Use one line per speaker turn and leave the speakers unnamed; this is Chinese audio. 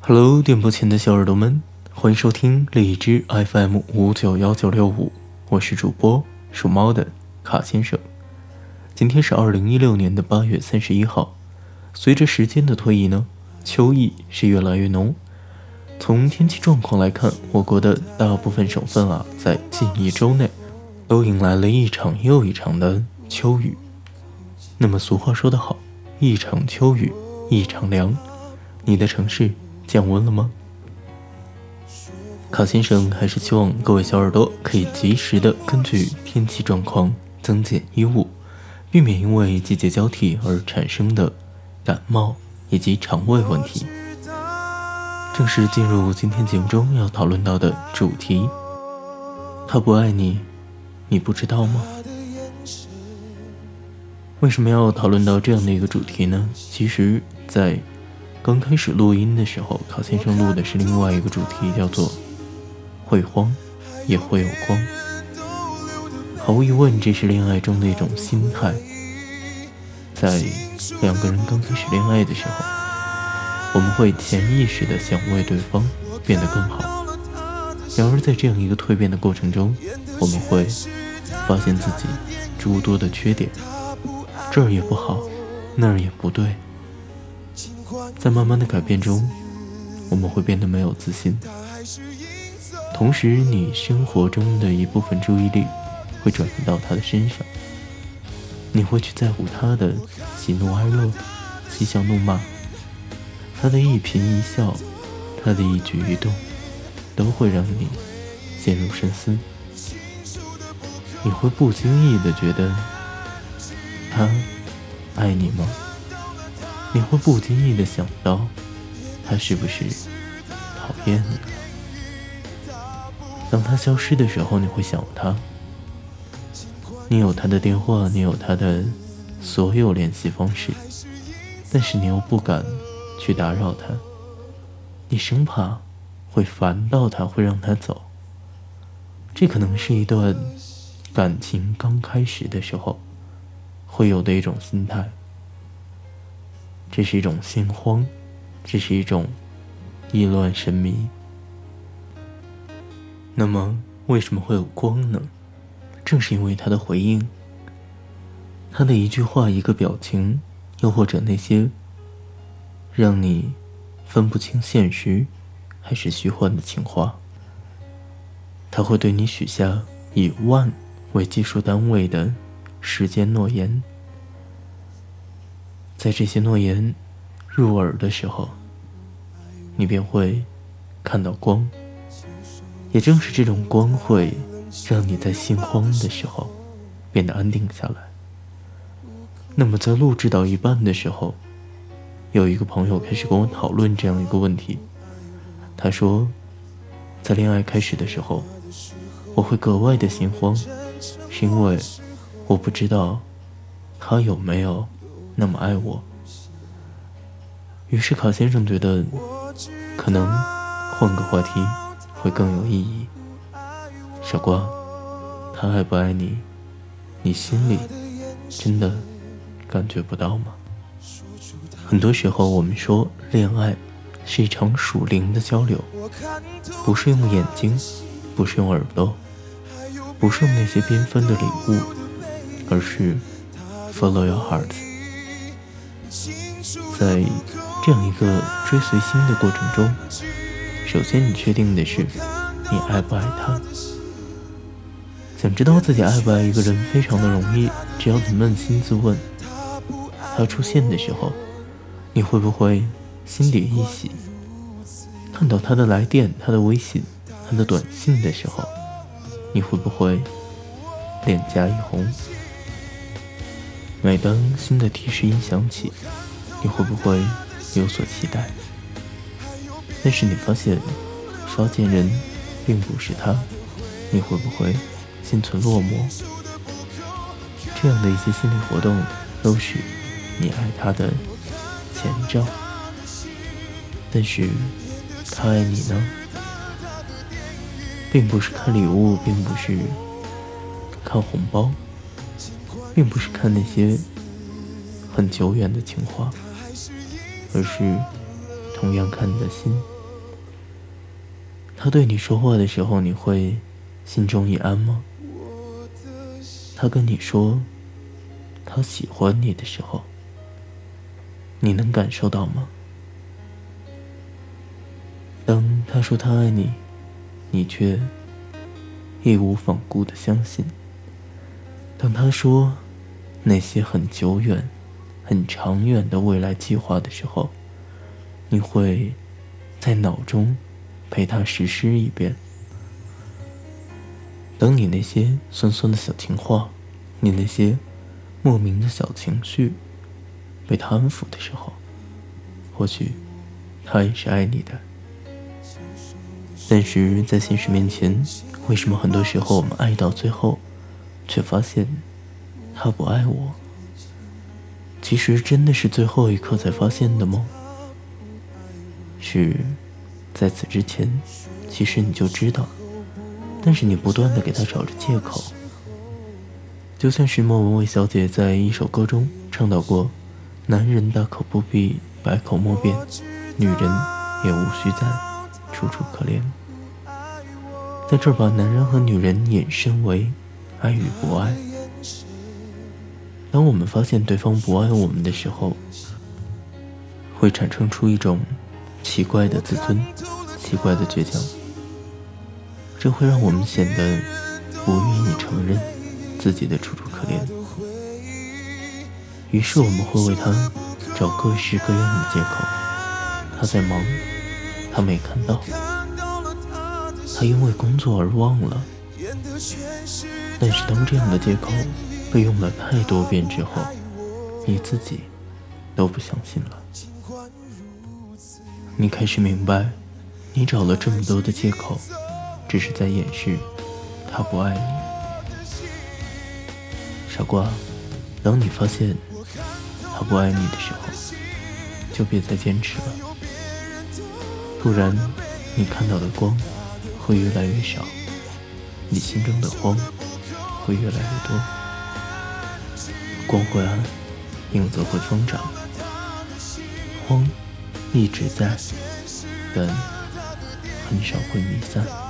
Hello，电波前的小耳朵们，欢迎收听荔枝 FM 五九幺九六五，我是主播属猫的卡先生。今天是二零一六年的八月三十一号。随着时间的推移呢，秋意是越来越浓。从天气状况来看，我国的大部分省份啊，在近一周内都迎来了一场又一场的秋雨。那么俗话说得好，一场秋雨一场凉。你的城市？降温了吗？卡先生还是希望各位小耳朵可以及时的根据天气状况增减衣物，避免因为季节交替而产生的感冒以及肠胃问题。正式进入今天节目中要讨论到的主题，他不爱你，你不知道吗？为什么要讨论到这样的一个主题呢？其实，在刚开始录音的时候，考先生录的是另外一个主题，叫做“会慌也会有光”。毫无疑问，这是恋爱中的一种心态。在两个人刚开始恋爱的时候，我们会潜意识的想为对方变得更好。然而，在这样一个蜕变的过程中，我们会发现自己诸多的缺点，这儿也不好，那儿也不对。在慢慢的改变中，我们会变得没有自信。同时，你生活中的一部分注意力会转移到他的身上，你会去在乎他的喜怒哀乐、嬉笑怒骂，他的一颦一笑，他的一举一动，都会让你陷入深思。你会不经意的觉得，他爱你吗？你会不经意的想到，他是不是讨厌你了？当他消失的时候，你会想他。你有他的电话，你有他的所有联系方式，但是你又不敢去打扰他，你生怕会烦到他，会让他走。这可能是一段感情刚开始的时候会有的一种心态。这是一种心慌，这是一种意乱神迷。那么，为什么会有光呢？正是因为他的回应，他的一句话、一个表情，又或者那些让你分不清现实还是虚幻的情话，他会对你许下以万为计数单位的时间诺言。在这些诺言入耳的时候，你便会看到光。也正是这种光，会让你在心慌的时候变得安定下来。那么，在录制到一半的时候，有一个朋友开始跟我讨论这样一个问题。他说，在恋爱开始的时候，我会格外的心慌，是因为我不知道他有没有。那么爱我，于是卡先生觉得，可能换个话题会更有意义。傻瓜，他爱不爱你，你心里真的感觉不到吗？很多时候，我们说恋爱是一场属灵的交流，不是用眼睛，不是用耳朵，不是用那些缤纷的礼物，而是 follow your heart。在这样一个追随心的过程中，首先你确定的是你爱不爱他。想知道自己爱不爱一个人非常的容易，只要你扪心自问，他出现的时候，你会不会心底一喜？看到他的来电、他的微信、他的短信的时候，你会不会脸颊一红？每当新的提示音响起，你会不会有所期待？但是你发现发件人并不是他，你会不会心存落寞？这样的一些心理活动，都是你爱他的前兆。但是他爱你呢？并不是看礼物，并不是看红包。并不是看那些很久远的情话，而是同样看你的心。他对你说话的时候，你会心中一安吗？他跟你说他喜欢你的时候，你能感受到吗？当他说他爱你，你却义无反顾的相信。当他说那些很久远、很长远的未来计划的时候，你会在脑中。陪他实施一遍。等你那些酸酸的小情话，你那些莫名的小情绪被他安抚的时候，或许他也是爱你的。但是在现实面前，为什么很多时候我们爱到最后，却发现他不爱我？其实真的是最后一刻才发现的吗？是。在此之前，其实你就知道，但是你不断的给他找着借口。就像是莫文蔚小姐在一首歌中唱到过：“男人大可不必百口莫辩，女人也无需再楚楚可怜。”在这把男人和女人引申为爱与不爱。当我们发现对方不爱我们的时候，会产生出一种。奇怪的自尊，奇怪的倔强，这会让我们显得不愿意承认自己的楚楚可怜。于是我们会为他找各式各样的借口：他在忙，他没看到，他因为工作而忘了。但是当这样的借口被用了太多遍之后，你自己都不相信了。你开始明白，你找了这么多的借口，只是在掩饰他不爱你。傻瓜，当你发现他不爱你的时候，就别再坚持了，不然你看到的光会越来越少，你心中的慌会越来越多。光会暗，影子会疯长，慌。一直在，但很少会弥散。